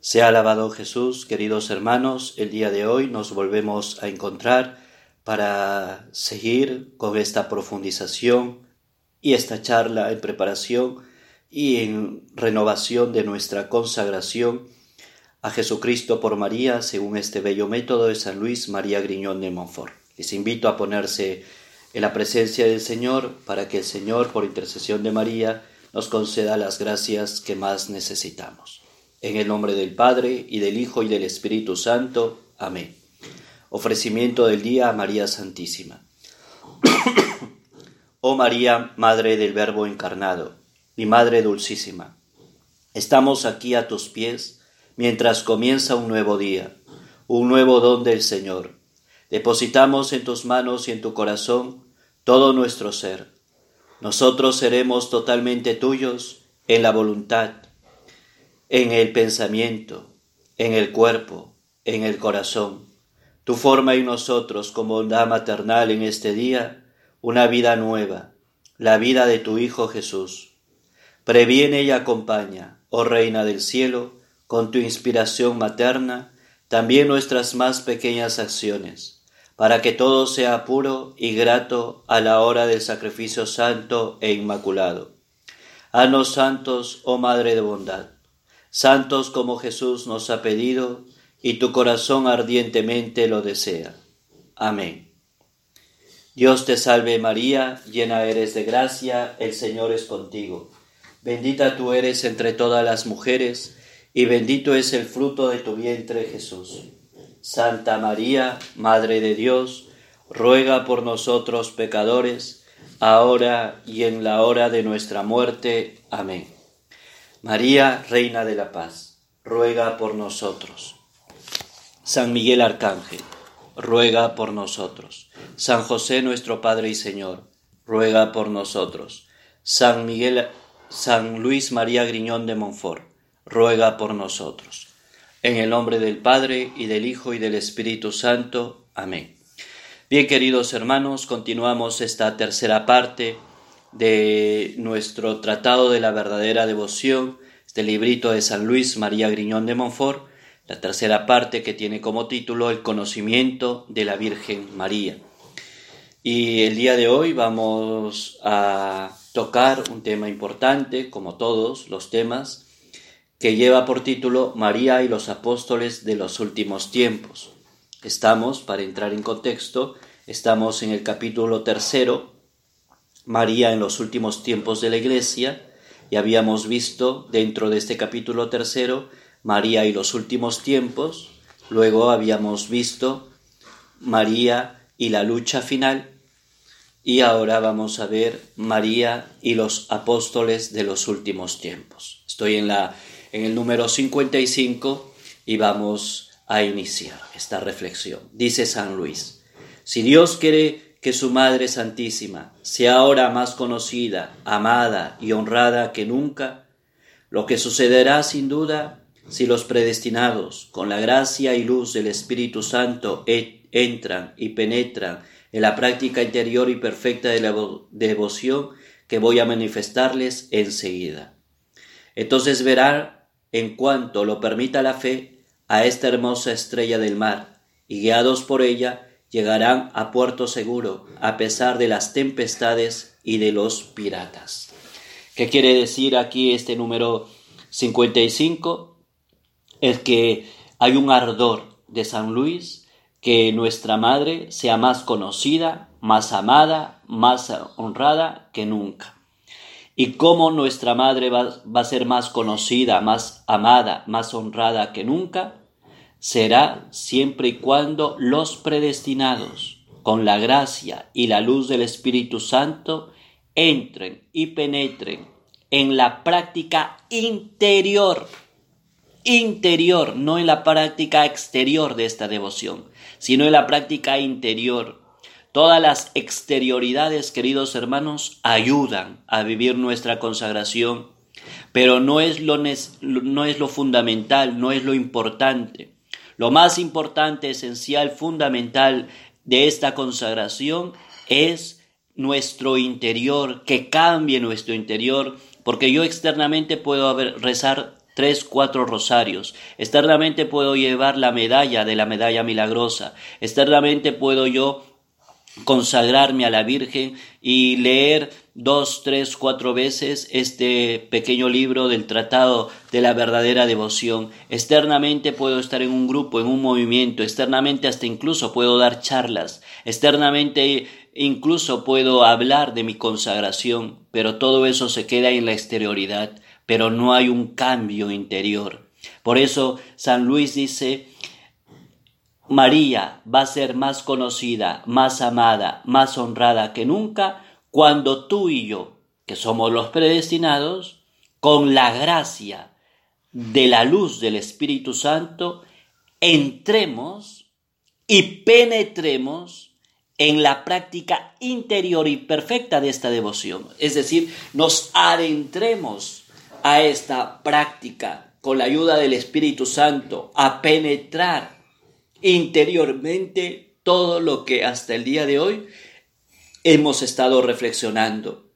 Sea alabado Jesús, queridos hermanos, el día de hoy nos volvemos a encontrar para seguir con esta profundización y esta charla en preparación y en renovación de nuestra consagración a Jesucristo por María, según este bello método de San Luis María Griñón de Montfort. Les invito a ponerse en la presencia del Señor para que el Señor, por intercesión de María, nos conceda las gracias que más necesitamos. En el nombre del Padre, y del Hijo, y del Espíritu Santo. Amén. Ofrecimiento del día a María Santísima. oh María, Madre del Verbo encarnado, mi Madre dulcísima, estamos aquí a tus pies mientras comienza un nuevo día, un nuevo don del Señor. Depositamos en tus manos y en tu corazón todo nuestro ser. Nosotros seremos totalmente tuyos en la voluntad, en el pensamiento, en el cuerpo, en el corazón. Tu forma en nosotros como bondad maternal en este día una vida nueva, la vida de tu Hijo Jesús. Previene y acompaña, oh Reina del cielo, con tu inspiración materna, también nuestras más pequeñas acciones, para que todo sea puro y grato a la hora del sacrificio santo e inmaculado. Haznos santos, oh Madre de bondad santos como Jesús nos ha pedido y tu corazón ardientemente lo desea. Amén. Dios te salve María, llena eres de gracia, el Señor es contigo. Bendita tú eres entre todas las mujeres, y bendito es el fruto de tu vientre Jesús. Santa María, Madre de Dios, ruega por nosotros pecadores, ahora y en la hora de nuestra muerte. Amén. María, Reina de la Paz, ruega por nosotros. San Miguel Arcángel, ruega por nosotros. San José nuestro Padre y Señor, ruega por nosotros. San Miguel, San Luis María Griñón de Montfort, ruega por nosotros. En el nombre del Padre y del Hijo y del Espíritu Santo. Amén. Bien, queridos hermanos, continuamos esta tercera parte de nuestro Tratado de la Verdadera Devoción, este librito de San Luis María Griñón de Montfort, la tercera parte que tiene como título El conocimiento de la Virgen María. Y el día de hoy vamos a tocar un tema importante, como todos los temas, que lleva por título María y los apóstoles de los últimos tiempos. Estamos, para entrar en contexto, estamos en el capítulo tercero María en los últimos tiempos de la Iglesia, y habíamos visto dentro de este capítulo tercero María y los últimos tiempos, luego habíamos visto María y la lucha final, y ahora vamos a ver María y los apóstoles de los últimos tiempos. Estoy en, la, en el número 55 y vamos a iniciar esta reflexión. Dice San Luis, si Dios quiere que su Madre Santísima sea ahora más conocida, amada y honrada que nunca, lo que sucederá sin duda si los predestinados, con la gracia y luz del Espíritu Santo, e, entran y penetran en la práctica interior y perfecta de la devoción que voy a manifestarles enseguida. Entonces verán, en cuanto lo permita la fe, a esta hermosa estrella del mar, y guiados por ella, llegarán a puerto seguro a pesar de las tempestades y de los piratas. ¿Qué quiere decir aquí este número 55? Es que hay un ardor de San Luis que nuestra madre sea más conocida, más amada, más honrada que nunca. Y cómo nuestra madre va, va a ser más conocida, más amada, más honrada que nunca, será siempre y cuando los predestinados, con la gracia y la luz del Espíritu Santo, entren y penetren en la práctica interior, interior, no en la práctica exterior de esta devoción, sino en la práctica interior. Todas las exterioridades, queridos hermanos, ayudan a vivir nuestra consagración, pero no es lo, no es lo fundamental, no es lo importante. Lo más importante, esencial, fundamental de esta consagración es nuestro interior, que cambie nuestro interior, porque yo externamente puedo rezar tres, cuatro rosarios. Externamente puedo llevar la medalla de la medalla milagrosa. Externamente puedo yo consagrarme a la Virgen y leer dos, tres, cuatro veces este pequeño libro del Tratado de la verdadera devoción. Externamente puedo estar en un grupo, en un movimiento, externamente hasta incluso puedo dar charlas, externamente incluso puedo hablar de mi consagración, pero todo eso se queda en la exterioridad, pero no hay un cambio interior. Por eso San Luis dice, María va a ser más conocida, más amada, más honrada que nunca cuando tú y yo, que somos los predestinados, con la gracia de la luz del Espíritu Santo, entremos y penetremos en la práctica interior y perfecta de esta devoción. Es decir, nos adentremos a esta práctica con la ayuda del Espíritu Santo, a penetrar interiormente todo lo que hasta el día de hoy hemos estado reflexionando.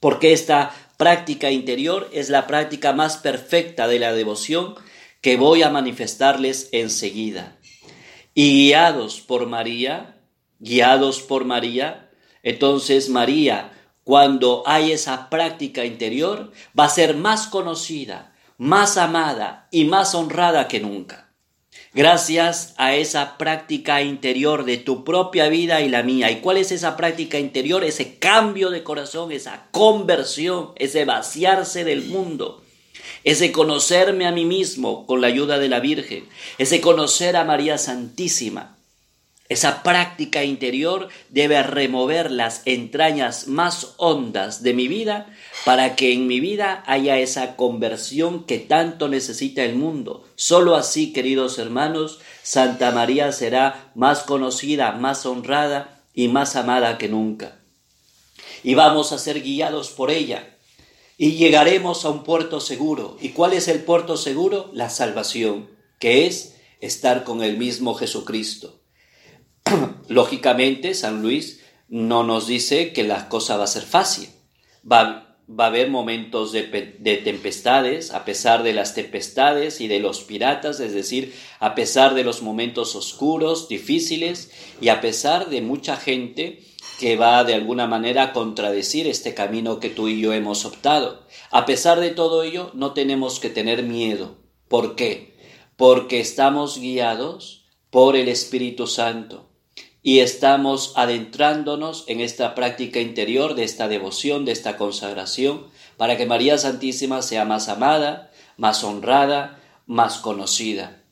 Porque esta práctica interior es la práctica más perfecta de la devoción que voy a manifestarles enseguida. Y guiados por María, guiados por María, entonces María, cuando hay esa práctica interior, va a ser más conocida, más amada y más honrada que nunca gracias a esa práctica interior de tu propia vida y la mía. ¿Y cuál es esa práctica interior? Ese cambio de corazón, esa conversión, ese vaciarse del mundo, ese conocerme a mí mismo con la ayuda de la Virgen, ese conocer a María Santísima. Esa práctica interior debe remover las entrañas más hondas de mi vida para que en mi vida haya esa conversión que tanto necesita el mundo. Solo así, queridos hermanos, Santa María será más conocida, más honrada y más amada que nunca. Y vamos a ser guiados por ella. Y llegaremos a un puerto seguro. ¿Y cuál es el puerto seguro? La salvación, que es estar con el mismo Jesucristo. Lógicamente, San Luis no nos dice que la cosa va a ser fácil. Va, a haber momentos de, de, tempestades, a pesar de las tempestades y de los piratas, es decir, a pesar de los momentos oscuros, difíciles, y a pesar de mucha gente que va de alguna manera a contradecir este camino que tú y yo hemos optado. A pesar de todo ello, no tenemos que tener miedo. ¿Por qué? Porque estamos guiados por el Espíritu Santo y estamos adentrándonos en esta práctica interior de esta devoción, de esta consagración, para que María Santísima sea más amada, más honrada, más conocida.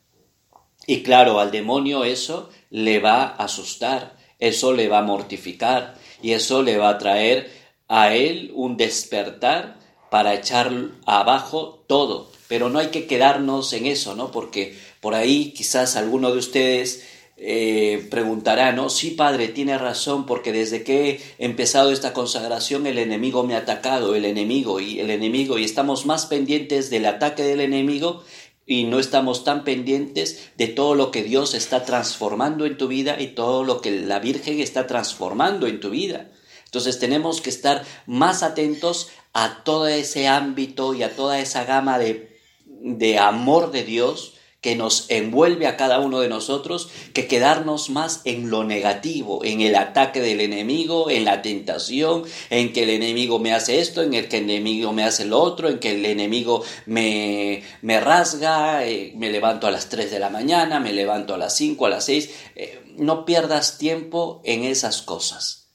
Y claro, al demonio eso le va a asustar, eso le va a mortificar y eso le va a traer a él un despertar para echar abajo todo. Pero no hay que quedarnos en eso, ¿no? Porque por ahí quizás alguno de ustedes eh, preguntará, ¿no? Sí, padre, tiene razón, porque desde que he empezado esta consagración el enemigo me ha atacado, el enemigo y el enemigo, y estamos más pendientes del ataque del enemigo y no estamos tan pendientes de todo lo que Dios está transformando en tu vida y todo lo que la Virgen está transformando en tu vida. Entonces tenemos que estar más atentos a todo ese ámbito y a toda esa gama de, de amor de Dios que nos envuelve a cada uno de nosotros que quedarnos más en lo negativo, en el ataque del enemigo, en la tentación, en que el enemigo me hace esto, en el que el enemigo me hace lo otro, en que el enemigo me, me rasga, eh, me levanto a las 3 de la mañana, me levanto a las 5, a las 6. Eh, no pierdas tiempo en esas cosas.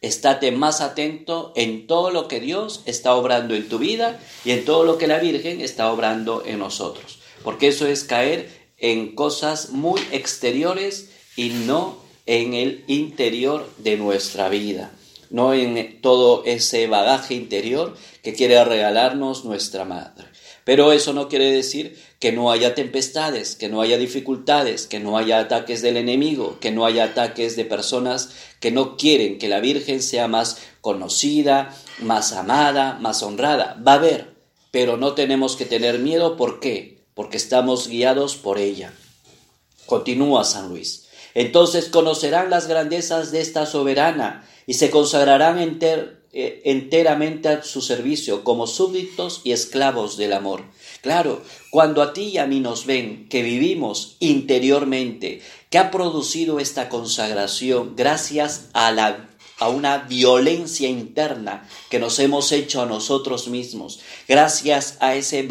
Estate más atento en todo lo que Dios está obrando en tu vida y en todo lo que la Virgen está obrando en nosotros porque eso es caer en cosas muy exteriores y no en el interior de nuestra vida, no en todo ese bagaje interior que quiere regalarnos nuestra madre. Pero eso no quiere decir que no haya tempestades, que no haya dificultades, que no haya ataques del enemigo, que no haya ataques de personas que no quieren que la Virgen sea más conocida, más amada, más honrada. Va a haber, pero no tenemos que tener miedo. ¿Por qué? Porque estamos guiados por ella. Continúa San Luis. Entonces conocerán las grandezas de esta soberana y se consagrarán eh, enteramente a su servicio como súbditos y esclavos del amor. Claro, cuando a ti y a mí nos ven que vivimos interiormente, que ha producido esta consagración gracias a la a una violencia interna que nos hemos hecho a nosotros mismos, gracias a ese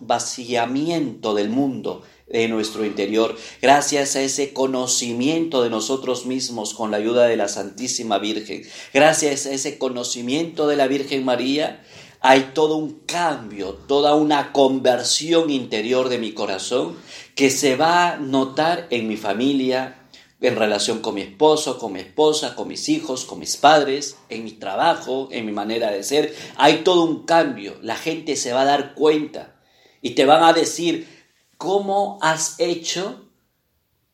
vaciamiento del mundo de nuestro interior, gracias a ese conocimiento de nosotros mismos con la ayuda de la Santísima Virgen, gracias a ese conocimiento de la Virgen María, hay todo un cambio, toda una conversión interior de mi corazón que se va a notar en mi familia, en relación con mi esposo, con mi esposa, con mis hijos, con mis padres, en mi trabajo, en mi manera de ser. Hay todo un cambio. La gente se va a dar cuenta y te van a decir cómo has hecho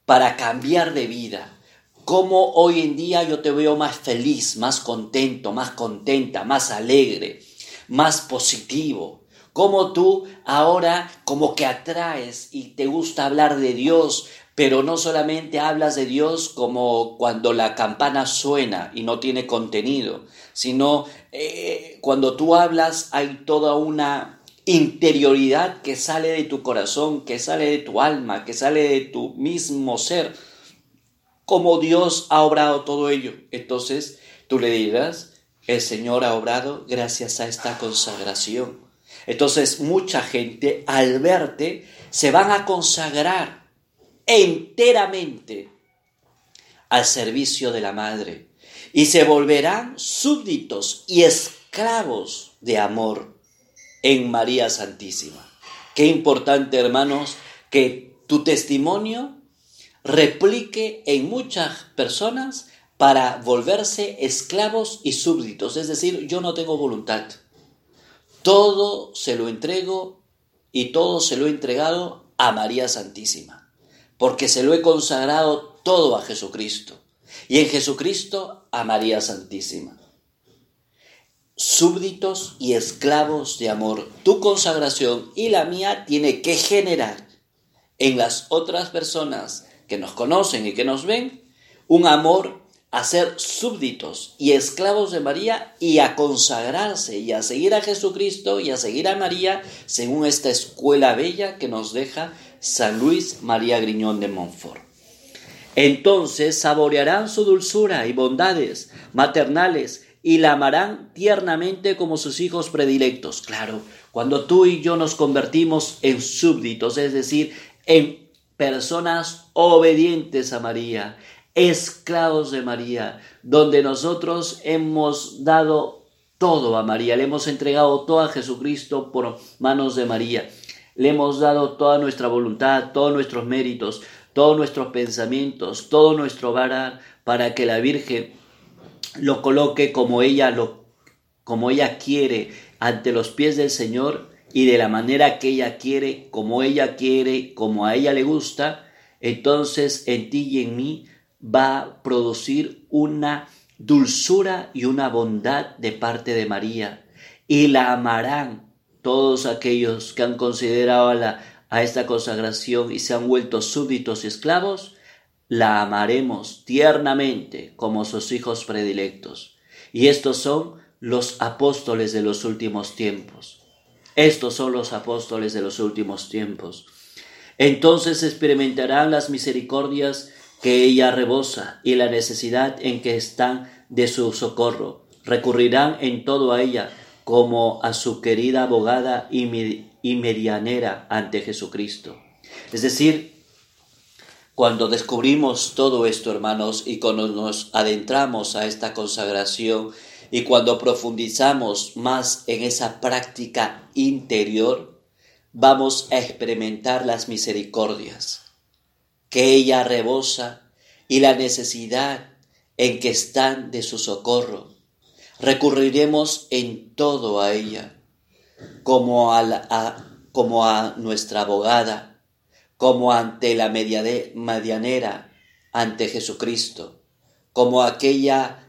para cambiar de vida. Cómo hoy en día yo te veo más feliz, más contento, más contenta, más alegre, más positivo. Cómo tú ahora como que atraes y te gusta hablar de Dios, pero no solamente hablas de Dios como cuando la campana suena y no tiene contenido, sino eh, cuando tú hablas hay toda una interioridad que sale de tu corazón, que sale de tu alma, que sale de tu mismo ser, como Dios ha obrado todo ello. Entonces tú le dirás, el Señor ha obrado gracias a esta consagración. Entonces mucha gente al verte se van a consagrar enteramente al servicio de la Madre y se volverán súbditos y esclavos de amor en María Santísima. Qué importante, hermanos, que tu testimonio replique en muchas personas para volverse esclavos y súbditos. Es decir, yo no tengo voluntad. Todo se lo entrego y todo se lo he entregado a María Santísima porque se lo he consagrado todo a Jesucristo y en Jesucristo a María Santísima. Súbditos y esclavos de amor, tu consagración y la mía tiene que generar en las otras personas que nos conocen y que nos ven un amor a ser súbditos y esclavos de María y a consagrarse y a seguir a Jesucristo y a seguir a María según esta escuela bella que nos deja San Luis María Griñón de Montfort. Entonces saborearán su dulzura y bondades maternales y la amarán tiernamente como sus hijos predilectos. Claro, cuando tú y yo nos convertimos en súbditos, es decir, en personas obedientes a María, esclavos de María, donde nosotros hemos dado todo a María, le hemos entregado todo a Jesucristo por manos de María. Le hemos dado toda nuestra voluntad, todos nuestros méritos, todos nuestros pensamientos, todo nuestro varar para que la Virgen lo coloque como ella lo como ella quiere ante los pies del Señor y de la manera que ella quiere, como ella quiere, como a ella le gusta, entonces en ti y en mí va a producir una dulzura y una bondad de parte de María. Y la amarán todos aquellos que han considerado a, la, a esta consagración y se han vuelto súbditos y esclavos, la amaremos tiernamente como sus hijos predilectos. Y estos son los apóstoles de los últimos tiempos. Estos son los apóstoles de los últimos tiempos. Entonces experimentarán las misericordias que ella rebosa y la necesidad en que están de su socorro. Recurrirán en todo a ella como a su querida abogada y, medianera ante Jesucristo. Es decir, cuando descubrimos todo esto, hermanos, y cuando nos adentramos a esta consagración y cuando profundizamos más en esa práctica interior, vamos a experimentar las misericordias que ella rebosa y la necesidad en que están de su socorro recurriremos en todo a ella, como a, nuestra abogada, como ante la medianera, ante Jesucristo, como aquella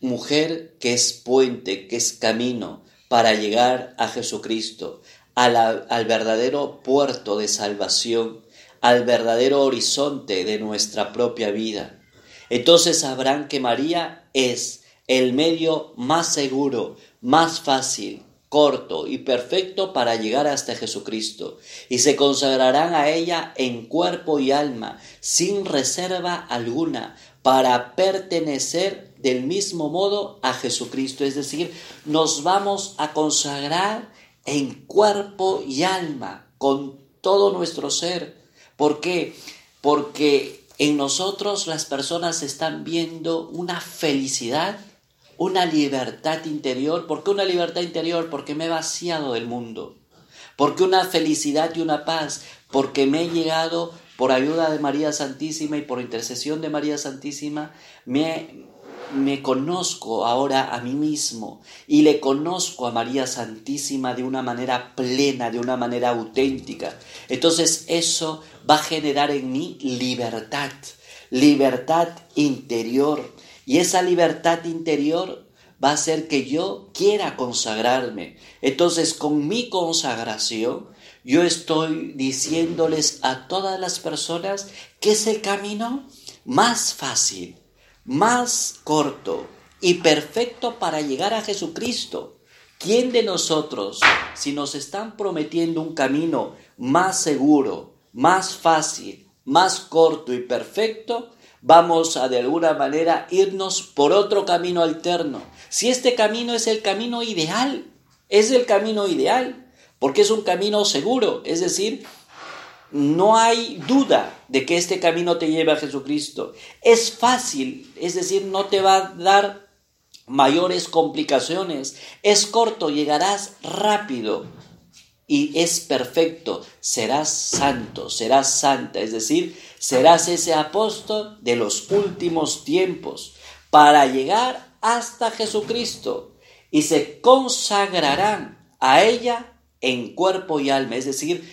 mujer que es puente, que es camino para llegar a Jesucristo, al verdadero puerto de salvación, al verdadero horizonte de nuestra propia vida. Entonces sabrán que María es el medio más seguro, más fácil, corto y perfecto para llegar hasta Jesucristo, y se consagrarán a ella en cuerpo y alma, sin reserva alguna, para pertenecer del mismo modo a Jesucristo. Es decir, nos vamos a consagrar en cuerpo y alma, con todo nuestro ser. ¿Por qué? Porque en nosotros las personas están viendo una felicidad, una libertad interior. ¿Por qué una libertad interior? Porque me he vaciado del mundo. Porque una felicidad y una paz. Porque me he llegado por ayuda de María Santísima y por intercesión de María Santísima, me, me conozco ahora a mí mismo y le conozco a María Santísima de una manera plena, de una manera auténtica. Entonces eso va a generar en mí libertad, libertad interior. Y esa libertad interior va a hacer que yo quiera consagrarme. Entonces con mi consagración yo estoy diciéndoles a todas las personas que es el camino más fácil, más corto y perfecto para llegar a Jesucristo. ¿Quién de nosotros, si nos están prometiendo un camino más seguro, más fácil, más corto y perfecto, vamos a de alguna manera irnos por otro camino alterno? Si este camino es el camino ideal, es el camino ideal, porque es un camino seguro, es decir, no hay duda de que este camino te lleve a Jesucristo. Es fácil, es decir, no te va a dar mayores complicaciones. Es corto, llegarás rápido y es perfecto. Serás santo, serás santa, es decir, serás ese apóstol de los últimos tiempos para llegar hasta Jesucristo y se consagrarán a ella en cuerpo y alma, es decir,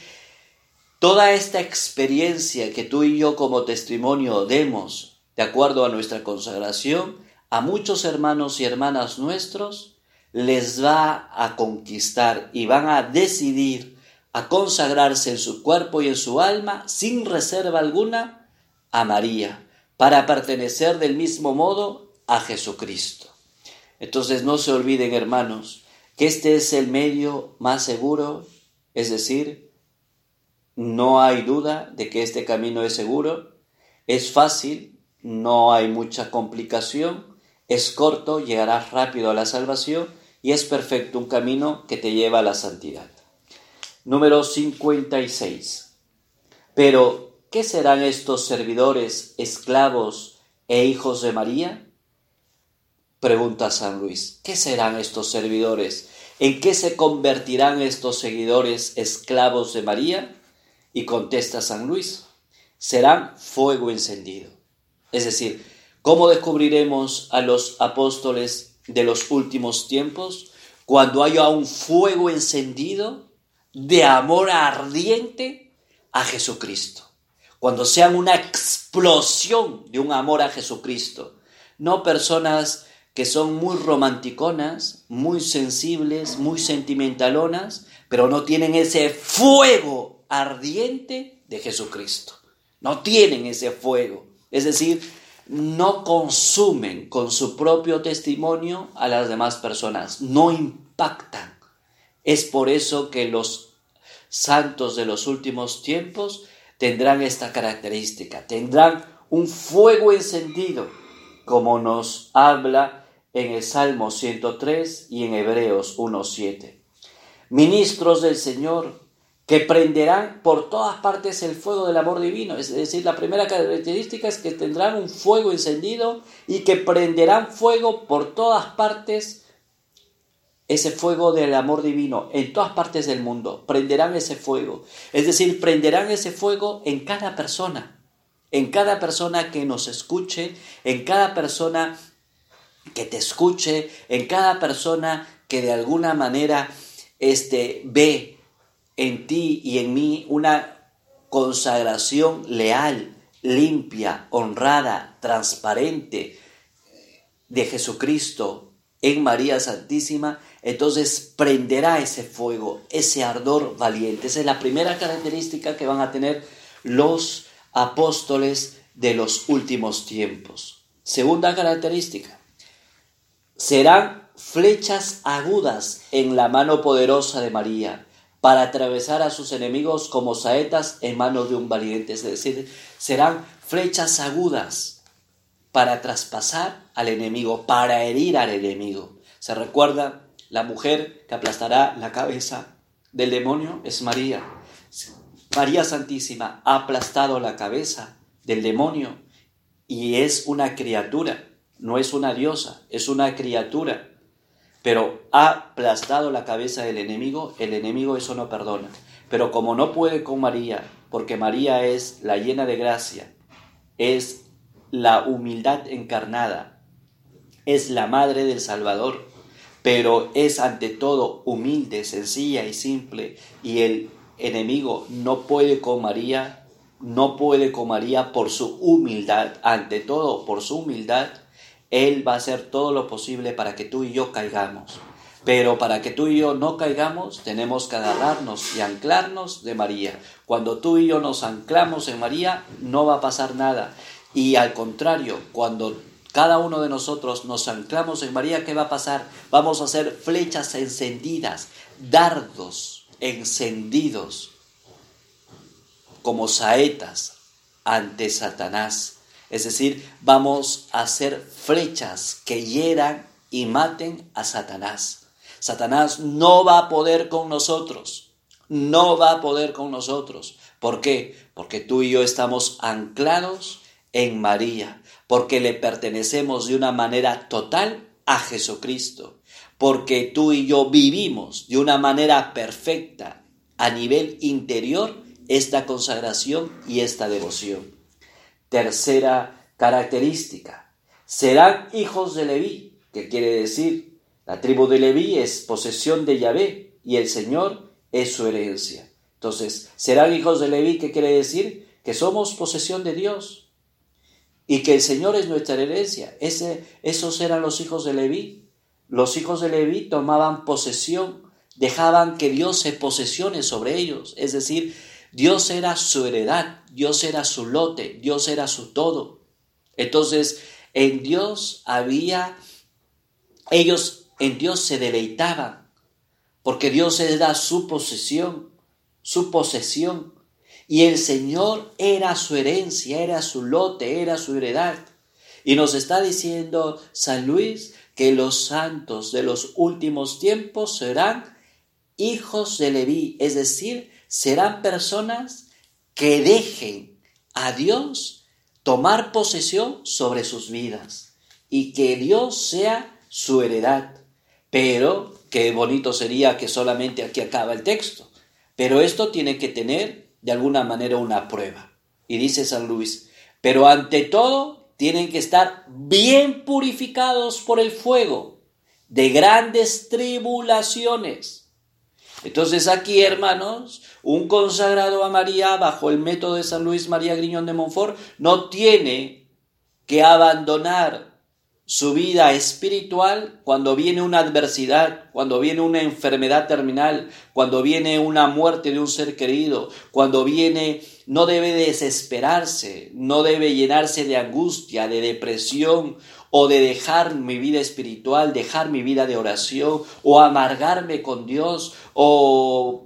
toda esta experiencia que tú y yo como testimonio demos de acuerdo a nuestra consagración, a muchos hermanos y hermanas nuestros les va a conquistar y van a decidir a consagrarse en su cuerpo y en su alma sin reserva alguna a María, para pertenecer del mismo modo a Jesucristo. Entonces no se olviden, hermanos, que este es el medio más seguro, es decir, no hay duda de que este camino es seguro, es fácil, no hay mucha complicación, es corto, llegarás rápido a la salvación y es perfecto, un camino que te lleva a la santidad. Número 56. Pero, ¿qué serán estos servidores, esclavos e hijos de María? Pregunta San Luis, ¿qué serán estos servidores? ¿En qué se convertirán estos seguidores esclavos de María? Y contesta San Luis, serán fuego encendido. Es decir, ¿cómo descubriremos a los apóstoles de los últimos tiempos? Cuando haya un fuego encendido de amor ardiente a Jesucristo. Cuando sean una explosión de un amor a Jesucristo. No personas que son muy romanticonas, muy sensibles, muy sentimentalonas, pero no tienen ese fuego ardiente de Jesucristo. No tienen ese fuego. Es decir, no consumen con su propio testimonio a las demás personas, no impactan. Es por eso que los santos de los últimos tiempos tendrán esta característica, tendrán un fuego encendido, como nos habla en el Salmo 103 y en Hebreos 1.7. Ministros del Señor que prenderán por todas partes el fuego del amor divino. Es decir, la primera característica es que tendrán un fuego encendido y que prenderán fuego por todas partes ese fuego del amor divino en todas partes del mundo. Prenderán ese fuego. Es decir, prenderán ese fuego en cada persona. En cada persona que nos escuche, en cada persona que te escuche, en cada persona que de alguna manera este, ve en ti y en mí una consagración leal, limpia, honrada, transparente de Jesucristo en María Santísima, entonces prenderá ese fuego, ese ardor valiente. Esa es la primera característica que van a tener los apóstoles de los últimos tiempos. Segunda característica, serán flechas agudas en la mano poderosa de María para atravesar a sus enemigos como saetas en manos de un valiente. Es decir, serán flechas agudas para traspasar al enemigo, para herir al enemigo. ¿Se recuerda? La mujer que aplastará la cabeza del demonio es María. María Santísima ha aplastado la cabeza del demonio y es una criatura, no es una diosa, es una criatura. Pero ha aplastado la cabeza del enemigo, el enemigo eso no perdona. Pero como no puede con María, porque María es la llena de gracia, es la humildad encarnada, es la madre del Salvador, pero es ante todo humilde, sencilla y simple, y el enemigo no puede con María, no puede con María por su humildad, ante todo por su humildad, Él va a hacer todo lo posible para que tú y yo caigamos. Pero para que tú y yo no caigamos, tenemos que agarrarnos y anclarnos de María. Cuando tú y yo nos anclamos en María, no va a pasar nada. Y al contrario, cuando cada uno de nosotros nos anclamos en María, ¿qué va a pasar? Vamos a hacer flechas encendidas, dardos encendidos como saetas ante Satanás. Es decir, vamos a hacer flechas que hieran y maten a Satanás. Satanás no va a poder con nosotros. No va a poder con nosotros. ¿Por qué? Porque tú y yo estamos anclados en María porque le pertenecemos de una manera total a Jesucristo, porque tú y yo vivimos de una manera perfecta a nivel interior esta consagración y esta devoción. Tercera característica, serán hijos de Leví, que quiere decir, la tribu de Leví es posesión de Yahvé y el Señor es su herencia. Entonces, serán hijos de Leví, que quiere decir que somos posesión de Dios, y que el Señor es nuestra herencia. Ese, esos eran los hijos de Leví. Los hijos de Leví tomaban posesión, dejaban que Dios se posesione sobre ellos. Es decir, Dios era su heredad, Dios era su lote, Dios era su todo. Entonces, en Dios había, ellos en Dios se deleitaban, porque Dios era su posesión, su posesión. Y el Señor era su herencia, era su lote, era su heredad. Y nos está diciendo San Luis que los santos de los últimos tiempos serán hijos de Leví, es decir, serán personas que dejen a Dios tomar posesión sobre sus vidas y que Dios sea su heredad. Pero qué bonito sería que solamente aquí acaba el texto. Pero esto tiene que tener de alguna manera una prueba. Y dice San Luis, pero ante todo tienen que estar bien purificados por el fuego de grandes tribulaciones. Entonces aquí, hermanos, un consagrado a María bajo el método de San Luis María Griñón de Montfort no tiene que abandonar su vida espiritual cuando viene una adversidad, cuando viene una enfermedad terminal, cuando viene una muerte de un ser querido, cuando viene, no debe desesperarse, no debe llenarse de angustia, de depresión o de dejar mi vida espiritual, dejar mi vida de oración o amargarme con Dios o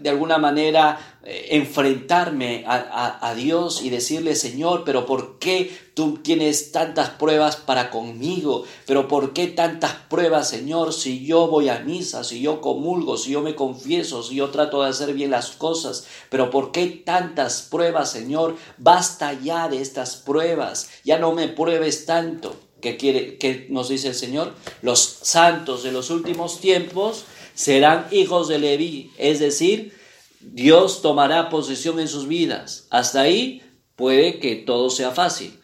de alguna manera eh, enfrentarme a, Dios y decirle, Señor, pero ¿por qué tú tienes tantas pruebas para conmigo? ¿Pero por qué tantas pruebas, Señor, si yo voy a misa, si yo comulgo, si yo me confieso, si yo trato de hacer bien las cosas? ¿Pero por qué tantas pruebas, Señor? Basta ya de estas pruebas, ya no me pruebes tanto. ¿Qué quiere, nos dice el Señor? Los santos de los últimos tiempos serán hijos de Leví, es decir, Dios tomará posesión en sus vidas. Hasta ahí puede que todo sea fácil.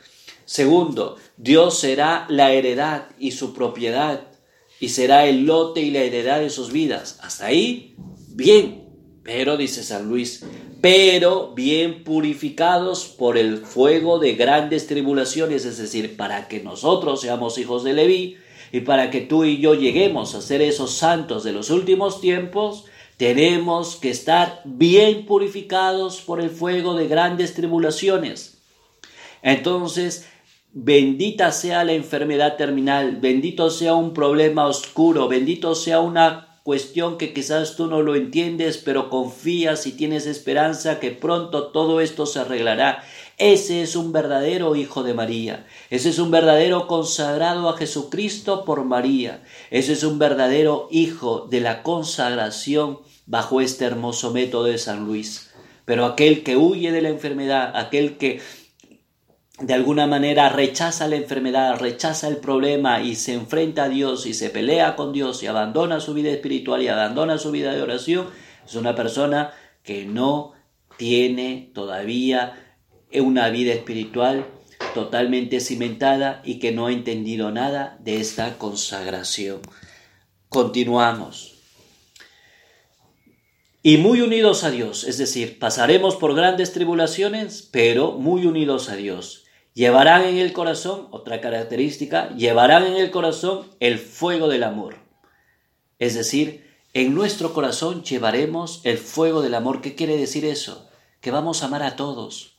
Segundo, Dios será la heredad y su propiedad y será el lote y la heredad de sus vidas. Hasta ahí, bien. Pero, dice San Luis, pero bien purificados por el fuego de grandes tribulaciones, es decir, para que nosotros seamos hijos de Leví y para que tú y yo lleguemos a ser esos santos de los últimos tiempos, tenemos que estar bien purificados por el fuego de grandes tribulaciones. Entonces, bendita sea la enfermedad terminal, bendito sea un problema oscuro, bendito sea una cuestión que quizás tú no lo entiendes, pero confías y tienes esperanza que pronto todo esto se arreglará. Ese es un verdadero hijo de María. Ese es un verdadero consagrado a Jesucristo por María. Ese es un verdadero hijo de la consagración bajo este hermoso método de San Luis. Pero aquel que huye de la enfermedad, aquel que de alguna manera rechaza la enfermedad, rechaza el problema y se enfrenta a Dios y se pelea con Dios y abandona su vida espiritual y abandona su vida de oración, es una persona que no tiene todavía una vida espiritual totalmente cimentada y que no ha entendido nada de esta consagración. Continuamos. Y muy unidos a Dios, es decir, pasaremos por grandes tribulaciones, pero muy unidos a Dios Llevarán en el corazón, otra característica, llevarán en el corazón el fuego del amor. Es decir, en nuestro corazón llevaremos el fuego del amor. ¿Qué quiere decir eso? Que vamos a amar a todos,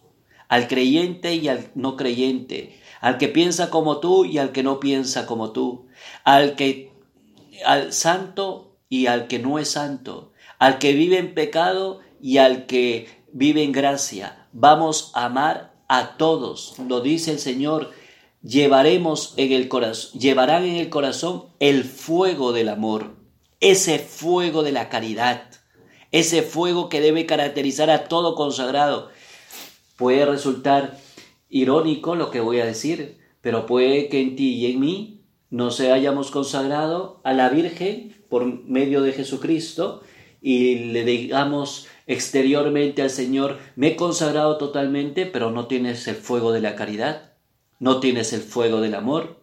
al creyente y al no creyente, al que piensa como tú y al que no piensa como tú, al que al santo y al que no es santo, al que vive en pecado y al que vive en gracia. Vamos a amar a todos. Lo dice el Señor, llevaremos en el corazón, llevarán en el corazón el fuego del amor, ese fuego de la caridad, ese fuego que debe caracterizar a todo consagrado. Puede resultar irónico lo que voy a decir, pero puede que en ti y en mí no se hayamos consagrado a la Virgen por medio de Jesucristo y le digamos exteriormente al Señor, me he consagrado totalmente, pero no tienes el fuego de la caridad, no tienes el fuego del amor,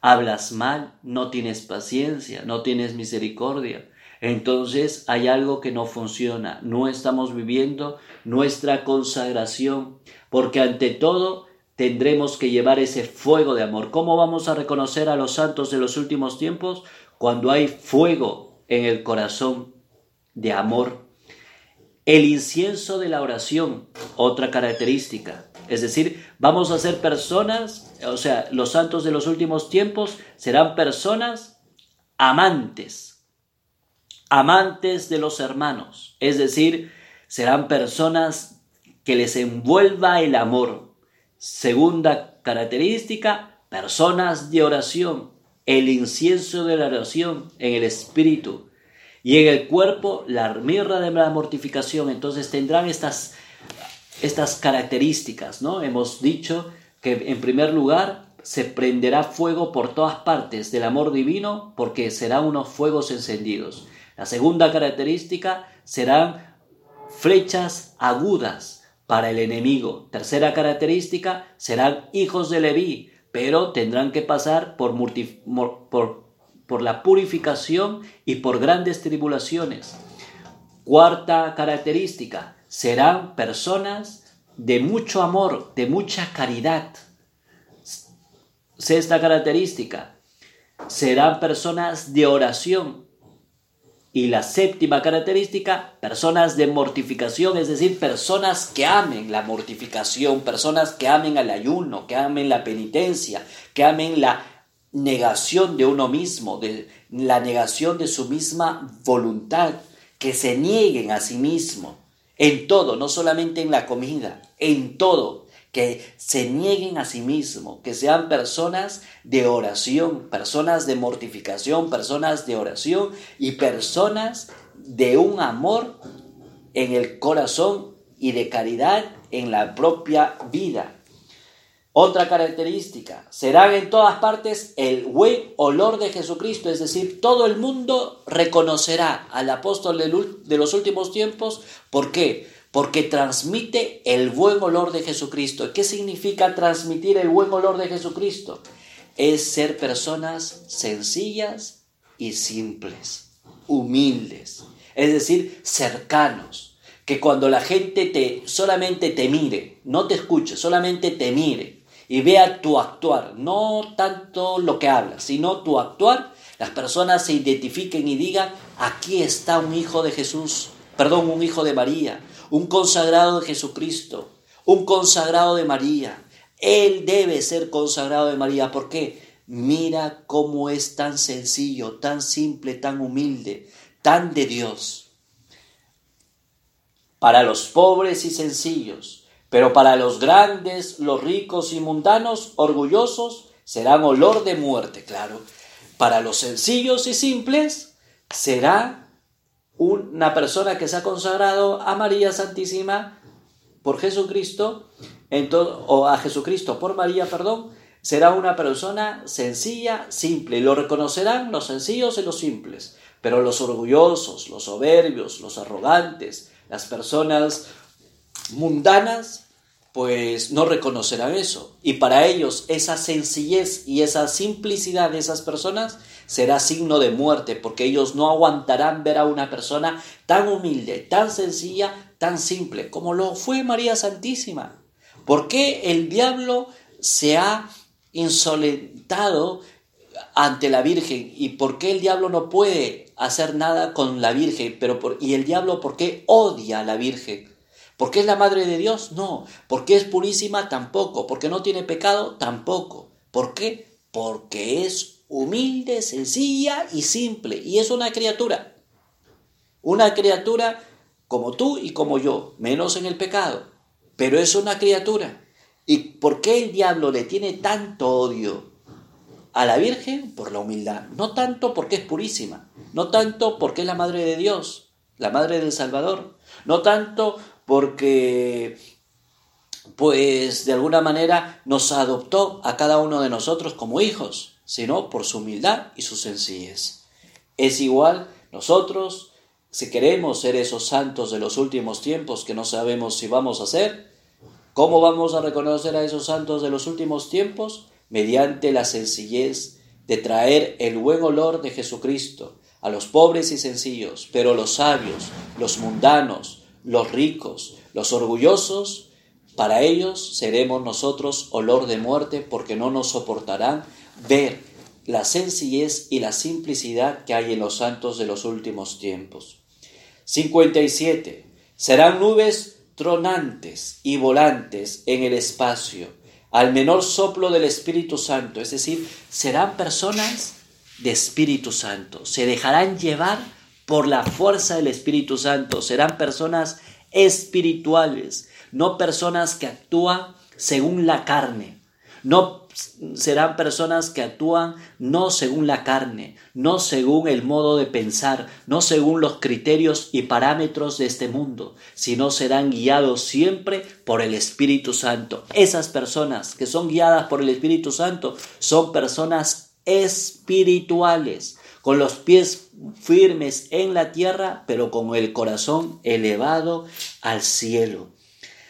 hablas mal, no tienes paciencia, no tienes misericordia. Entonces hay algo que no funciona, no estamos viviendo nuestra consagración, porque ante todo tendremos que llevar ese fuego de amor. ¿Cómo vamos a reconocer a los santos de los últimos tiempos? Cuando hay fuego en el corazón de amor el incienso de la oración, otra característica. Es decir, vamos a ser personas, o sea, los santos de los últimos tiempos serán personas amantes, amantes de los hermanos. Es decir, serán personas que les envuelva el amor. Segunda característica, personas de oración, el incienso de la oración en el espíritu y en el cuerpo la mirra de la mortificación. Entonces tendrán estas, estas características, ¿no? Hemos dicho que en primer lugar se prenderá fuego por todas partes del amor divino porque serán unos fuegos encendidos. La segunda característica serán flechas agudas para el enemigo. Tercera característica serán hijos de Leví, pero tendrán que pasar por, por por la purificación y por grandes tribulaciones. Cuarta característica, serán personas de mucho amor, de mucha caridad. Sexta característica, serán personas de oración. Y la séptima característica, personas de mortificación, es decir, personas que amen la mortificación, personas que amen el ayuno, que amen la penitencia, que amen la negación de uno mismo, de la negación de su misma voluntad, que se nieguen a sí mismo, en todo, no solamente en la comida, en todo, que se nieguen a sí mismo, que sean personas de oración, personas de mortificación, personas de oración y personas de un amor en el corazón y de caridad en la propia vida. Otra característica, serán en todas partes el buen olor de Jesucristo, es decir, todo el mundo reconocerá al apóstol de los últimos tiempos. ¿Por qué? Porque transmite el buen olor de Jesucristo. ¿Qué significa transmitir el buen olor de Jesucristo? Es ser personas sencillas y simples, humildes, es decir, cercanos. Que cuando la gente te solamente te mire, no te escuche, solamente te mire, y vea tu actuar, no tanto lo que hablas, sino tu actuar, las personas se identifiquen y digan, aquí está un hijo de Jesús, perdón, un hijo de María, un consagrado de Jesucristo, un consagrado de María. Él debe ser consagrado de María. ¿Por qué? Mira cómo es tan sencillo, tan simple, tan humilde, tan de Dios. Para los pobres y sencillos, pero para los grandes, los ricos y mundanos, orgullosos, serán olor de muerte, claro. Para los sencillos y simples, será una persona que se ha consagrado a María Santísima por Jesucristo, o a Jesucristo por María, perdón, será una persona sencilla, simple. Lo reconocerán los sencillos y los simples. Pero los orgullosos, los soberbios, los arrogantes, las personas mundanas, pues no reconocerán eso. Y para ellos esa sencillez y esa simplicidad de esas personas será signo de muerte, porque ellos no aguantarán ver a una persona tan humilde, tan sencilla, tan simple, como lo fue María Santísima. ¿Por qué el diablo se ha insolentado ante la Virgen? ¿Y por qué el diablo no puede hacer nada con la Virgen? Pero ¿Y el diablo por qué odia a la Virgen? ¿Por qué es la madre de Dios? No. ¿Por qué es purísima? Tampoco. ¿Por qué no tiene pecado? Tampoco. ¿Por qué? Porque es humilde, sencilla y simple. Y es una criatura. Una criatura como tú y como yo, menos en el pecado. Pero es una criatura. ¿Y por qué el diablo le tiene tanto odio a la Virgen? Por la humildad. No tanto porque es purísima. No tanto porque es la madre de Dios, la madre del Salvador. No tanto porque pues de alguna manera nos adoptó a cada uno de nosotros como hijos, sino por su humildad y su sencillez. Es igual nosotros, si queremos ser esos santos de los últimos tiempos que no sabemos si vamos a ser, ¿cómo vamos a reconocer a esos santos de los últimos tiempos? Mediante la sencillez de traer el buen olor de Jesucristo a los pobres y sencillos, pero los sabios, los mundanos, los ricos, los orgullosos, para ellos seremos nosotros olor de muerte porque no nos soportarán ver la sencillez y la simplicidad que hay en los santos de los últimos tiempos. 57. Serán nubes tronantes y volantes en el espacio, al menor soplo del Espíritu Santo, es decir, serán personas de Espíritu Santo, se dejarán llevar por la fuerza del Espíritu Santo. Serán personas espirituales, no personas que actúan según la carne. No serán personas que actúan no según la carne, no según el modo de pensar, no según los criterios y parámetros de este mundo, sino serán guiados siempre por el Espíritu Santo. Esas personas que son guiadas por el Espíritu Santo son personas espirituales con los pies firmes en la tierra, pero con el corazón elevado al cielo,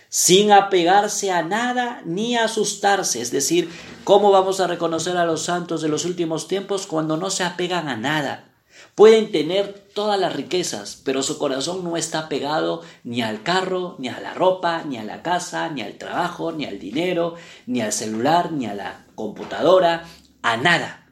sin apegarse a nada ni asustarse. Es decir, ¿cómo vamos a reconocer a los santos de los últimos tiempos cuando no se apegan a nada? Pueden tener todas las riquezas, pero su corazón no está pegado ni al carro, ni a la ropa, ni a la casa, ni al trabajo, ni al dinero, ni al celular, ni a la computadora, a nada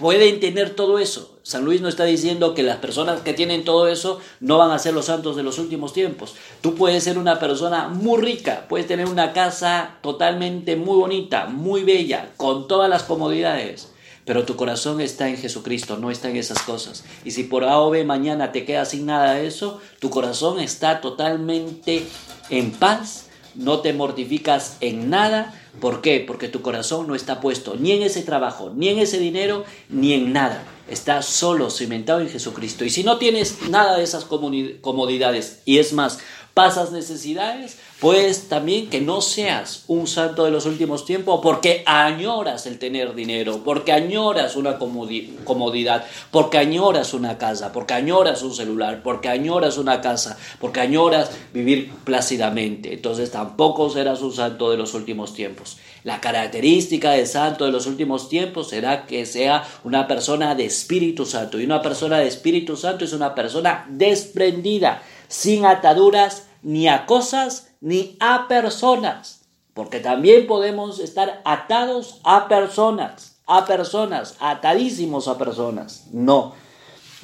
pueden tener todo eso. San Luis no está diciendo que las personas que tienen todo eso no van a ser los santos de los últimos tiempos. Tú puedes ser una persona muy rica, puedes tener una casa totalmente muy bonita, muy bella, con todas las comodidades. Pero tu corazón está en Jesucristo, no está en esas cosas. Y si por A o B mañana te quedas sin nada de eso, tu corazón está totalmente en paz, no te mortificas en nada, ¿Por qué? Porque tu corazón no está puesto ni en ese trabajo, ni en ese dinero, ni en nada. Está solo cimentado en Jesucristo. Y si no tienes nada de esas comodidades, y es más, pasas necesidades, pues también que no seas un santo de los últimos tiempos porque añoras el tener dinero, porque añoras una comodidad, porque añoras una casa, porque añoras un celular, porque añoras una casa, porque añoras vivir plácidamente. Entonces tampoco serás un santo de los últimos tiempos. La característica del santo de los últimos tiempos será que sea una persona de Espíritu Santo. Y una persona de Espíritu Santo es una persona desprendida, sin ataduras ni a cosas ni a personas, porque también podemos estar atados a personas, a personas, atadísimos a personas. No,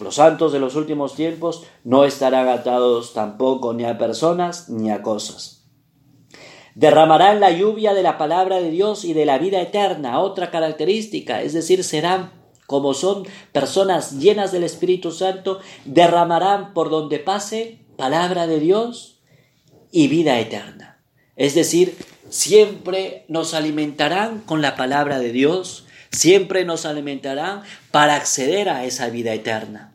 los santos de los últimos tiempos no estarán atados tampoco ni a personas ni a cosas. Derramarán la lluvia de la palabra de Dios y de la vida eterna, otra característica, es decir, serán como son personas llenas del Espíritu Santo, derramarán por donde pase palabra de Dios y vida eterna. Es decir, siempre nos alimentarán con la palabra de Dios, siempre nos alimentarán para acceder a esa vida eterna.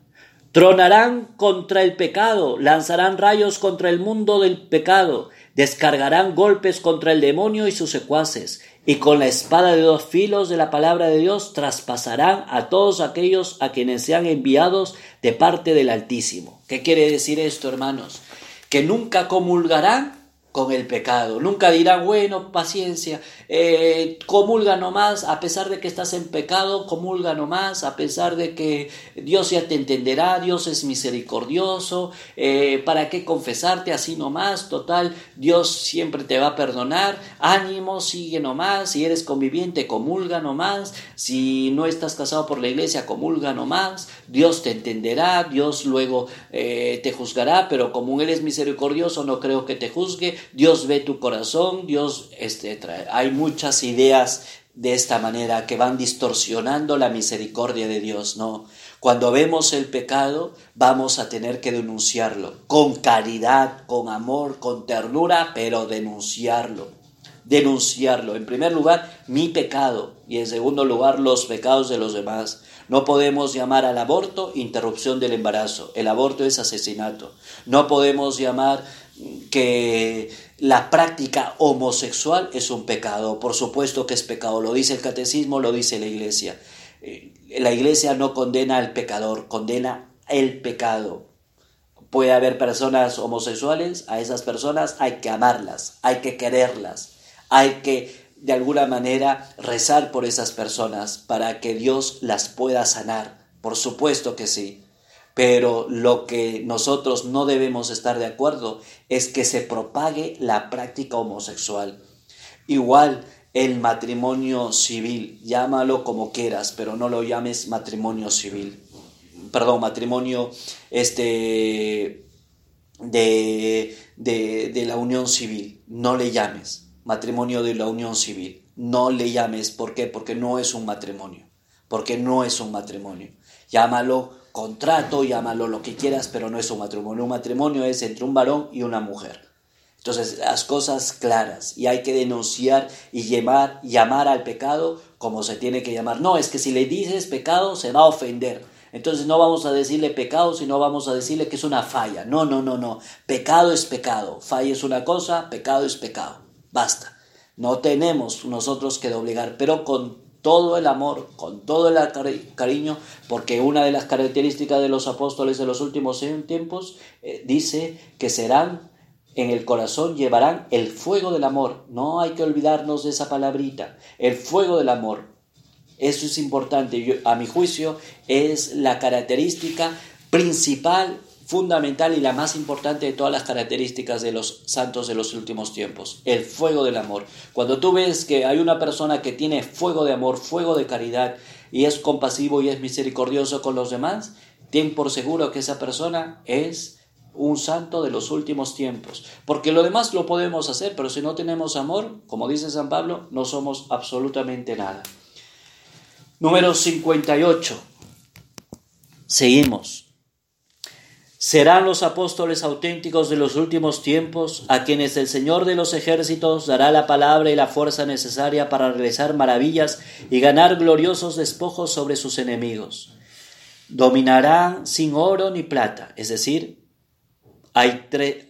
Tronarán contra el pecado, lanzarán rayos contra el mundo del pecado, descargarán golpes contra el demonio y sus secuaces, y con la espada de dos filos de la palabra de Dios traspasarán a todos aquellos a quienes sean enviados de parte del Altísimo. ¿Qué quiere decir esto, hermanos? Que nunca comulgarán con el pecado. Nunca dirán, bueno, paciencia, eh, comulga nomás, a pesar de que estás en pecado, comulga nomás, a pesar de que Dios ya te entenderá, Dios es misericordioso, eh, ¿para qué confesarte así nomás? Total, Dios siempre te va a perdonar, ánimo, sigue nomás, si eres conviviente, comulga nomás, si no estás casado por la iglesia, comulga nomás, Dios te entenderá, Dios luego eh, te juzgará, pero como Él es misericordioso, no creo que te juzgue, Dios ve tu corazón, Dios este, hay muchas ideas de esta manera que van distorsionando la misericordia de Dios, no. Cuando vemos el pecado, vamos a tener que denunciarlo, con caridad, con amor, con ternura, pero denunciarlo. Denunciarlo. En primer lugar, mi pecado y en segundo lugar, los pecados de los demás. No podemos llamar al aborto interrupción del embarazo. El aborto es asesinato. No podemos llamar que la práctica homosexual es un pecado. Por supuesto que es pecado. Lo dice el catecismo, lo dice la iglesia. Eh, la iglesia no condena al pecador, condena el pecado. Puede haber personas homosexuales, a esas personas hay que amarlas, hay que quererlas, hay que de alguna manera rezar por esas personas para que Dios las pueda sanar. Por supuesto que sí. Pero lo que nosotros no debemos estar de acuerdo es que se propague la práctica homosexual. Igual el matrimonio civil, llámalo como quieras, pero no lo llames matrimonio civil. Perdón, matrimonio este, de, de, de la unión civil, no le llames matrimonio de la unión civil. No le llames, ¿por qué? Porque no es un matrimonio, porque no es un matrimonio. Llámalo contrato, llámalo lo que quieras, pero no es un matrimonio. Un matrimonio es entre un varón y una mujer. Entonces, las cosas claras y hay que denunciar y llamar, llamar al pecado como se tiene que llamar. No, es que si le dices pecado se va a ofender. Entonces no vamos a decirle pecado, sino vamos a decirle que es una falla. No, no, no, no. Pecado es pecado. Falla es una cosa, pecado es pecado. Basta. No tenemos nosotros que doblegar, pero con todo el amor, con todo el cariño, porque una de las características de los apóstoles de los últimos tiempos eh, dice que serán en el corazón, llevarán el fuego del amor. No hay que olvidarnos de esa palabrita, el fuego del amor. Eso es importante, a mi juicio es la característica principal fundamental y la más importante de todas las características de los santos de los últimos tiempos, el fuego del amor. Cuando tú ves que hay una persona que tiene fuego de amor, fuego de caridad y es compasivo y es misericordioso con los demás, ten por seguro que esa persona es un santo de los últimos tiempos. Porque lo demás lo podemos hacer, pero si no tenemos amor, como dice San Pablo, no somos absolutamente nada. Número 58. Seguimos. Serán los apóstoles auténticos de los últimos tiempos, a quienes el Señor de los ejércitos dará la palabra y la fuerza necesaria para realizar maravillas y ganar gloriosos despojos sobre sus enemigos. Dominarán sin oro ni plata, es decir, hay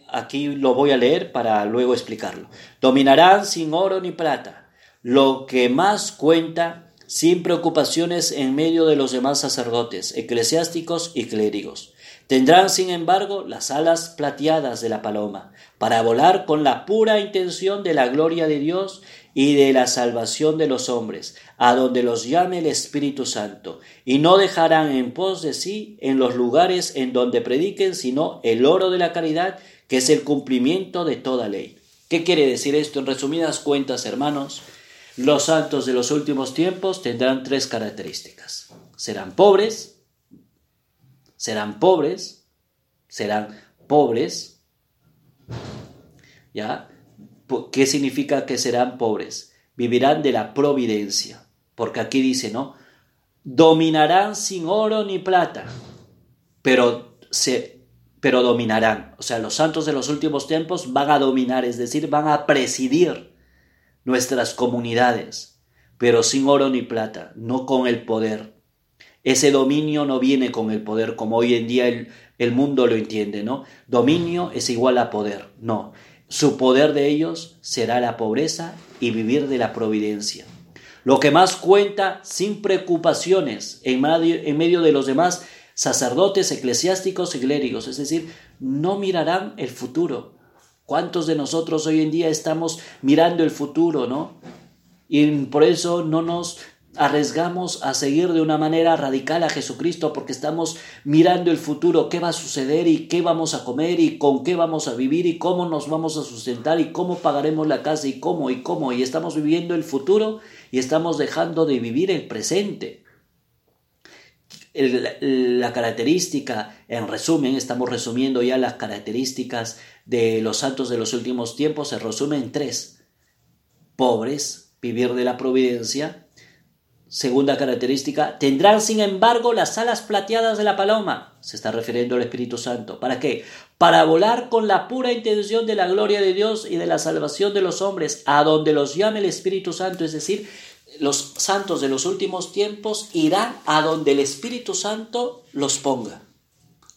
aquí lo voy a leer para luego explicarlo. Dominarán sin oro ni plata, lo que más cuenta sin preocupaciones en medio de los demás sacerdotes, eclesiásticos y clérigos Tendrán, sin embargo, las alas plateadas de la paloma, para volar con la pura intención de la gloria de Dios y de la salvación de los hombres, a donde los llame el Espíritu Santo, y no dejarán en pos de sí en los lugares en donde prediquen, sino el oro de la caridad, que es el cumplimiento de toda ley. ¿Qué quiere decir esto? En resumidas cuentas, hermanos, los santos de los últimos tiempos tendrán tres características. Serán pobres, serán pobres, serán pobres, ¿ya? ¿Qué significa que serán pobres? Vivirán de la providencia. Porque aquí dice, ¿no? Dominarán sin oro ni plata, pero, se, pero dominarán. O sea, los santos de los últimos tiempos van a dominar, es decir, van a presidir nuestras comunidades, pero sin oro ni plata, no con el poder. Ese dominio no viene con el poder como hoy en día el, el mundo lo entiende, ¿no? Dominio es igual a poder, no. Su poder de ellos será la pobreza y vivir de la providencia. Lo que más cuenta sin preocupaciones en medio, en medio de los demás sacerdotes, eclesiásticos y clérigos, es decir, no mirarán el futuro. ¿Cuántos de nosotros hoy en día estamos mirando el futuro, no? Y por eso no nos arriesgamos a seguir de una manera radical a Jesucristo porque estamos mirando el futuro, qué va a suceder y qué vamos a comer y con qué vamos a vivir y cómo nos vamos a sustentar y cómo pagaremos la casa y cómo y cómo y estamos viviendo el futuro y estamos dejando de vivir el presente. la característica, en resumen, estamos resumiendo ya las características de los santos de los últimos tiempos, se resumen en tres. Pobres, vivir de la providencia, Segunda característica, tendrán sin embargo las alas plateadas de la paloma. Se está refiriendo al Espíritu Santo. ¿Para qué? Para volar con la pura intención de la gloria de Dios y de la salvación de los hombres, a donde los llame el Espíritu Santo. Es decir, los santos de los últimos tiempos irán a donde el Espíritu Santo los ponga.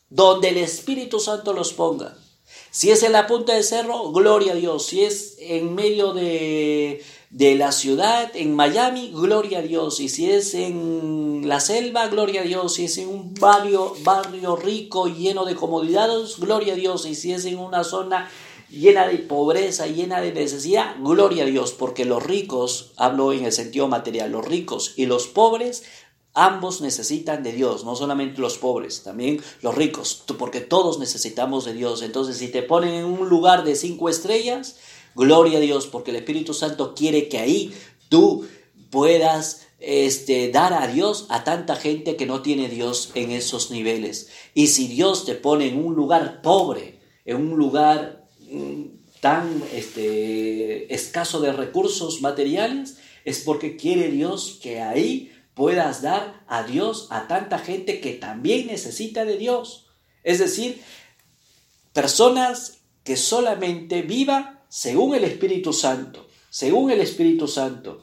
Donde el Espíritu Santo los ponga. Si es en la punta del cerro, gloria a Dios. Si es en medio de de la ciudad, en Miami, gloria a Dios. Y si es en la selva, gloria a Dios. Si es en un barrio, barrio rico, lleno de comodidades, gloria a Dios. Y si es en una zona llena de pobreza, llena de necesidad, gloria a Dios. Porque los ricos, hablo en el sentido material, los ricos y los pobres Ambos necesitan de Dios, no solamente los pobres, también los ricos, porque todos necesitamos de Dios. Entonces, si te ponen en un lugar de cinco estrellas, Gloria a Dios, porque el Espíritu Santo quiere que ahí tú puedas este, dar a Dios a tanta gente que no tiene Dios en esos niveles. Y si Dios te pone en un lugar pobre, en un lugar mm, tan este, escaso de recursos materiales, es porque quiere Dios que ahí puedas dar a Dios a tanta gente que también necesita de Dios. Es decir, personas que solamente vivan según el Espíritu Santo, según el Espíritu Santo,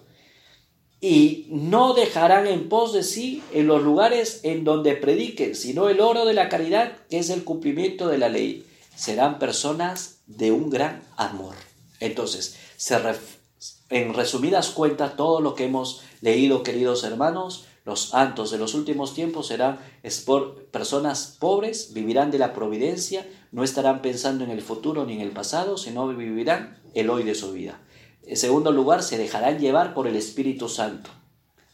y no dejarán en pos de sí en los lugares en donde prediquen, sino el oro de la caridad, que es el cumplimiento de la ley. Serán personas de un gran amor. Entonces, en resumidas cuentas, todo lo que hemos leído, queridos hermanos, los santos de los últimos tiempos serán personas pobres, vivirán de la providencia, no estarán pensando en el futuro ni en el pasado, sino vivirán el hoy de su vida. En segundo lugar, se dejarán llevar por el Espíritu Santo,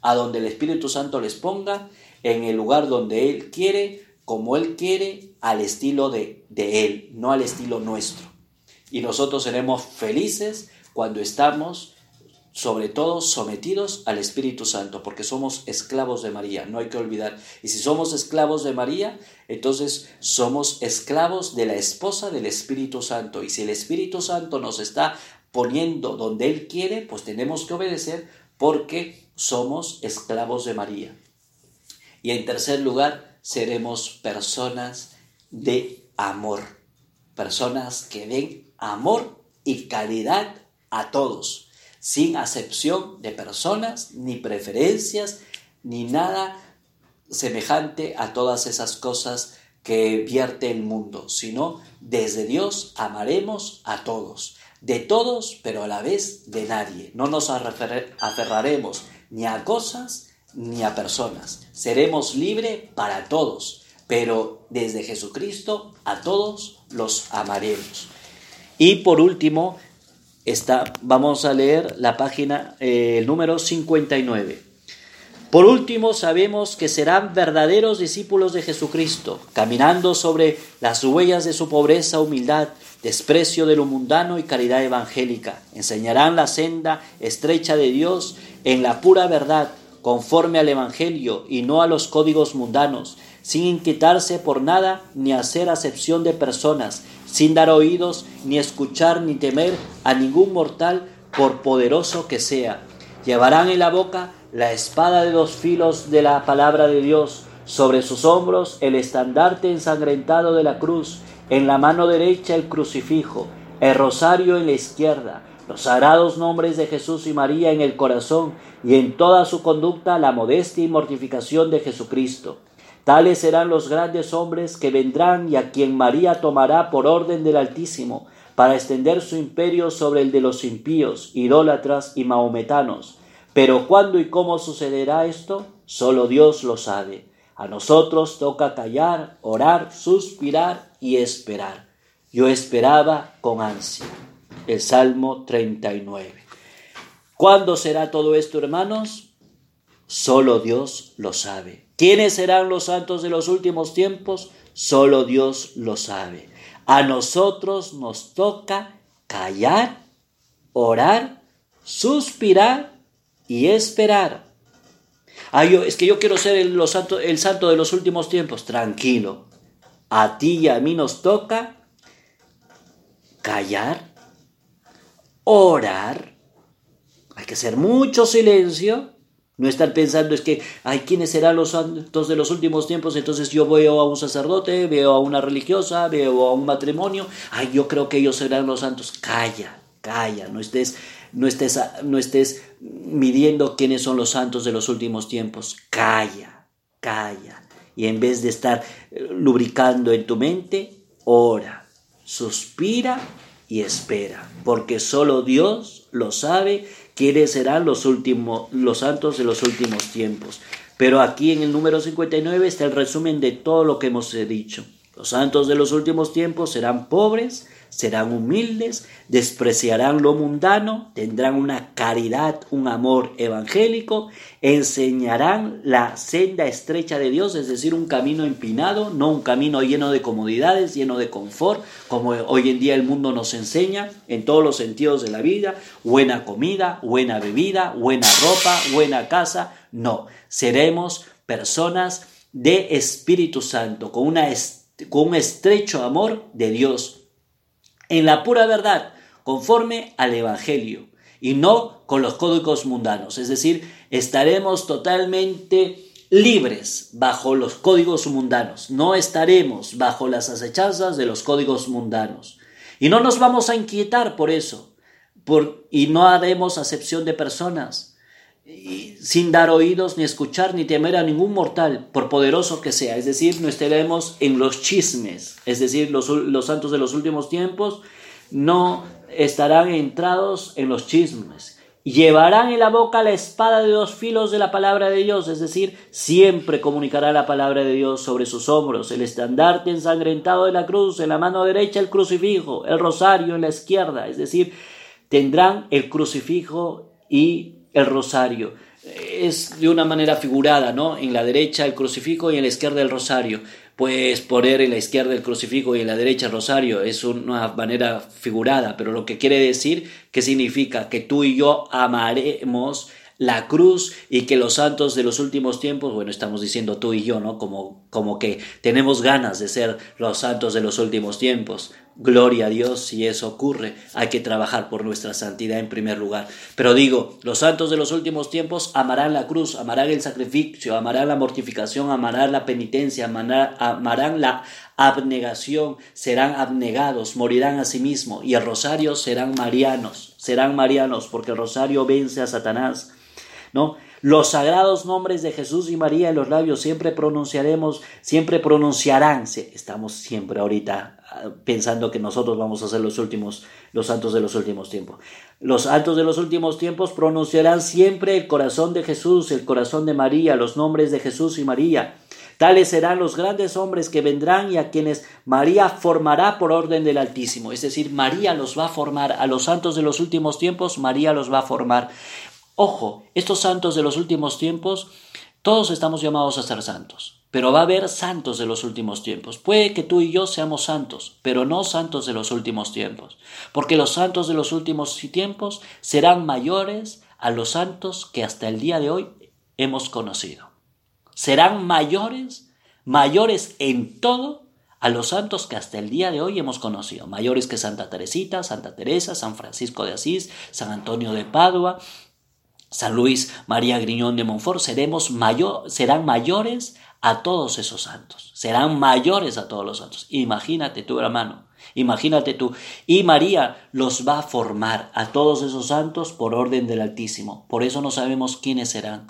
a donde el Espíritu Santo les ponga, en el lugar donde Él quiere, como Él quiere, al estilo de, de Él, no al estilo nuestro. Y nosotros seremos felices cuando estamos sobre todo sometidos al Espíritu Santo, porque somos esclavos de María, no hay que olvidar. Y si somos esclavos de María, entonces somos esclavos de la esposa del Espíritu Santo. Y si el Espíritu Santo nos está poniendo donde Él quiere, pues tenemos que obedecer porque somos esclavos de María. Y en tercer lugar, seremos personas de amor, personas que den amor y caridad a todos sin acepción de personas, ni preferencias, ni nada semejante a todas esas cosas que vierte el mundo, sino desde Dios amaremos a todos, de todos, pero a la vez de nadie. No nos aferraremos ni a cosas ni a personas. Seremos libres para todos, pero desde Jesucristo a todos los amaremos. Y por último, vamos a leer la página, eh, número 59. Por último, sabemos que serán verdaderos discípulos de Jesucristo, caminando sobre las huellas de su pobreza, humildad, desprecio de lo mundano y caridad evangélica. Enseñarán la senda estrecha de Dios en la pura verdad, conforme al Evangelio y no a los códigos mundanos. Sin inquietarse por nada ni hacer acepción de personas, sin dar oídos, ni escuchar, ni temer a ningún mortal, por poderoso que sea. Llevarán en la boca la espada de dos filos de la palabra de Dios, sobre sus hombros el estandarte ensangrentado de la cruz, en la mano derecha el crucifijo, el rosario en la izquierda, los sagrados nombres de Jesús y María en el corazón y en toda su conducta la modestia y mortificación de Jesucristo. Tales serán los grandes hombres que vendrán y a quien María tomará por orden del Altísimo, para extender su imperio sobre el de los impíos, idólatras y mahometanos. Pero cuándo y cómo sucederá esto, solo Dios lo sabe. A nosotros toca callar, orar, suspirar y esperar. Yo esperaba con ansia. El Salmo 39. ¿Cuándo será todo esto, hermanos? Solo Dios lo sabe. ¿Quiénes serán los santos de los últimos tiempos? Solo Dios lo sabe. A nosotros nos toca callar, orar, suspirar y esperar. Ay, yo, es que yo quiero ser el, santo, el santo de los últimos tiempos. Tranquilo. A ti y a mí nos toca callar, orar. Hay que hacer mucho silencio. No estar pensando es que, ay, ¿quiénes serán los santos de los últimos tiempos? Entonces yo veo a un sacerdote, veo a una religiosa, veo a un matrimonio. Ay, yo creo que ellos serán los santos. Calla, calla, no estés, no estés, no estés midiendo quiénes son los santos de los últimos tiempos. Calla, calla. Y en vez de estar eh, lubricando en tu mente, ora, suspira y espera, porque solo Dios lo sabe quiénes serán los últimos los santos de los últimos tiempos. Pero aquí en el número 59 está el resumen de todo lo que hemos dicho. Los santos de los últimos tiempos serán pobres, serán humildes, despreciarán lo mundano, tendrán una caridad, un amor evangélico, enseñarán la senda estrecha de Dios, es decir, un camino empinado, no un camino lleno de comodidades, lleno de confort, como hoy en día el mundo nos enseña en todos los sentidos de la vida, buena comida, buena bebida, buena ropa, buena casa, no, seremos personas de Espíritu Santo, con, una, con un estrecho amor de Dios en la pura verdad, conforme al Evangelio, y no con los códigos mundanos. Es decir, estaremos totalmente libres bajo los códigos mundanos, no estaremos bajo las acechanzas de los códigos mundanos. Y no nos vamos a inquietar por eso, y no haremos acepción de personas, sin dar oídos, ni escuchar, ni temer a ningún mortal, por poderoso que sea. Es decir, no estaremos en los chismes. Es decir, los, los santos de los últimos tiempos no estarán entrados en los chismes. Llevarán en la boca la espada de dos filos de la palabra de Dios, es decir, siempre comunicará la palabra de Dios sobre sus hombros, el estandarte ensangrentado de la cruz, en la mano derecha el crucifijo, el rosario en la izquierda, es decir, tendrán el crucifijo y el rosario. Es de una manera figurada, ¿no? En la derecha el crucifijo y en la izquierda el rosario. Pues poner en la izquierda el crucifijo y en la derecha el rosario es una manera figurada, pero lo que quiere decir que significa que tú y yo amaremos la cruz y que los santos de los últimos tiempos, bueno, estamos diciendo tú y yo, ¿no? Como, como que tenemos ganas de ser los santos de los últimos tiempos. Gloria a Dios si eso ocurre. Hay que trabajar por nuestra santidad en primer lugar. Pero digo, los santos de los últimos tiempos amarán la cruz, amarán el sacrificio, amarán la mortificación, amarán la penitencia, amarán, la abnegación, serán abnegados, morirán a sí mismos y el rosario serán marianos, serán marianos porque el rosario vence a Satanás. ¿no? Los sagrados nombres de Jesús y María en los labios siempre pronunciaremos, siempre pronunciarán. Estamos siempre ahorita ah, pensando que nosotros vamos a ser los últimos, los santos de los últimos tiempos. Los santos de los últimos tiempos pronunciarán siempre el corazón de Jesús, el corazón de María, los nombres de Jesús y María. Tales serán los grandes hombres que vendrán y a quienes María formará por orden del Altísimo. Es decir, María los va a formar. A los santos de los últimos tiempos, María los va a formar. Ojo, estos santos de los últimos tiempos, todos estamos llamados a ser santos, pero va a haber santos de los últimos tiempos. Puede que tú y yo seamos santos, pero no santos de los últimos tiempos, porque los santos de los últimos tiempos serán mayores a los santos que hasta el día de hoy hemos conocido. Serán mayores mayores en todo a los santos que hasta el día de hoy hemos conocido, mayores que Santa Teresita, Santa Teresa, San Francisco de Asís, San Antonio de Padua, San Luis María Griñón de Montfort, seremos mayor, serán mayores a todos esos santos, serán mayores a todos los santos. Imagínate tú, hermano, imagínate tú. Y María los va a formar a todos esos santos por orden del Altísimo. Por eso no sabemos quiénes serán.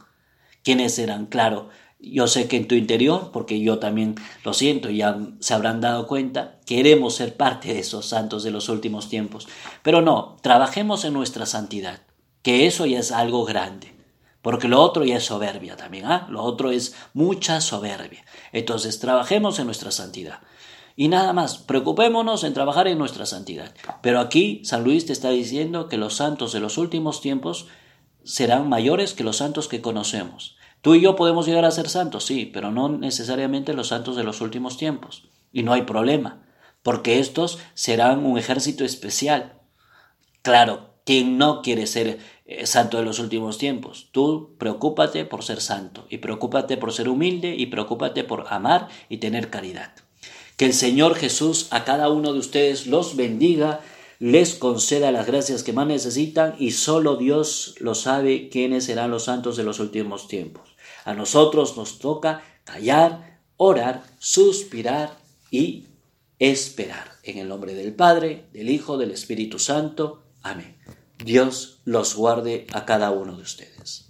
¿Quiénes serán? Claro, yo sé que en tu interior, porque yo también lo siento, ya se habrán dado cuenta, queremos ser parte de esos santos de los últimos tiempos. Pero no, trabajemos en nuestra santidad, que eso ya es algo grande. Porque lo otro ya es soberbia también, ¿ah? Lo otro es mucha soberbia. Entonces, trabajemos en nuestra santidad. Y nada más, preocupémonos en trabajar en nuestra santidad. Pero aquí San Luis te está diciendo que los santos de los últimos tiempos serán mayores que los santos que conocemos. Tú y yo podemos llegar a ser santos, sí, pero no necesariamente los santos de los últimos tiempos. Y no hay problema, porque estos serán un ejército especial. Claro, quien no quiere ser eh, santo de los últimos tiempos? Tú preocúpate por ser santo, y preocúpate por ser humilde, y preocúpate por amar y tener caridad. Que el Señor Jesús a cada uno de ustedes los bendiga les conceda las gracias que más necesitan y solo Dios lo sabe quiénes serán los santos de los últimos tiempos. A nosotros nos toca callar, orar, suspirar y esperar. En el nombre del Padre, del Hijo, del Espíritu Santo. Dios los guarde a cada uno de ustedes.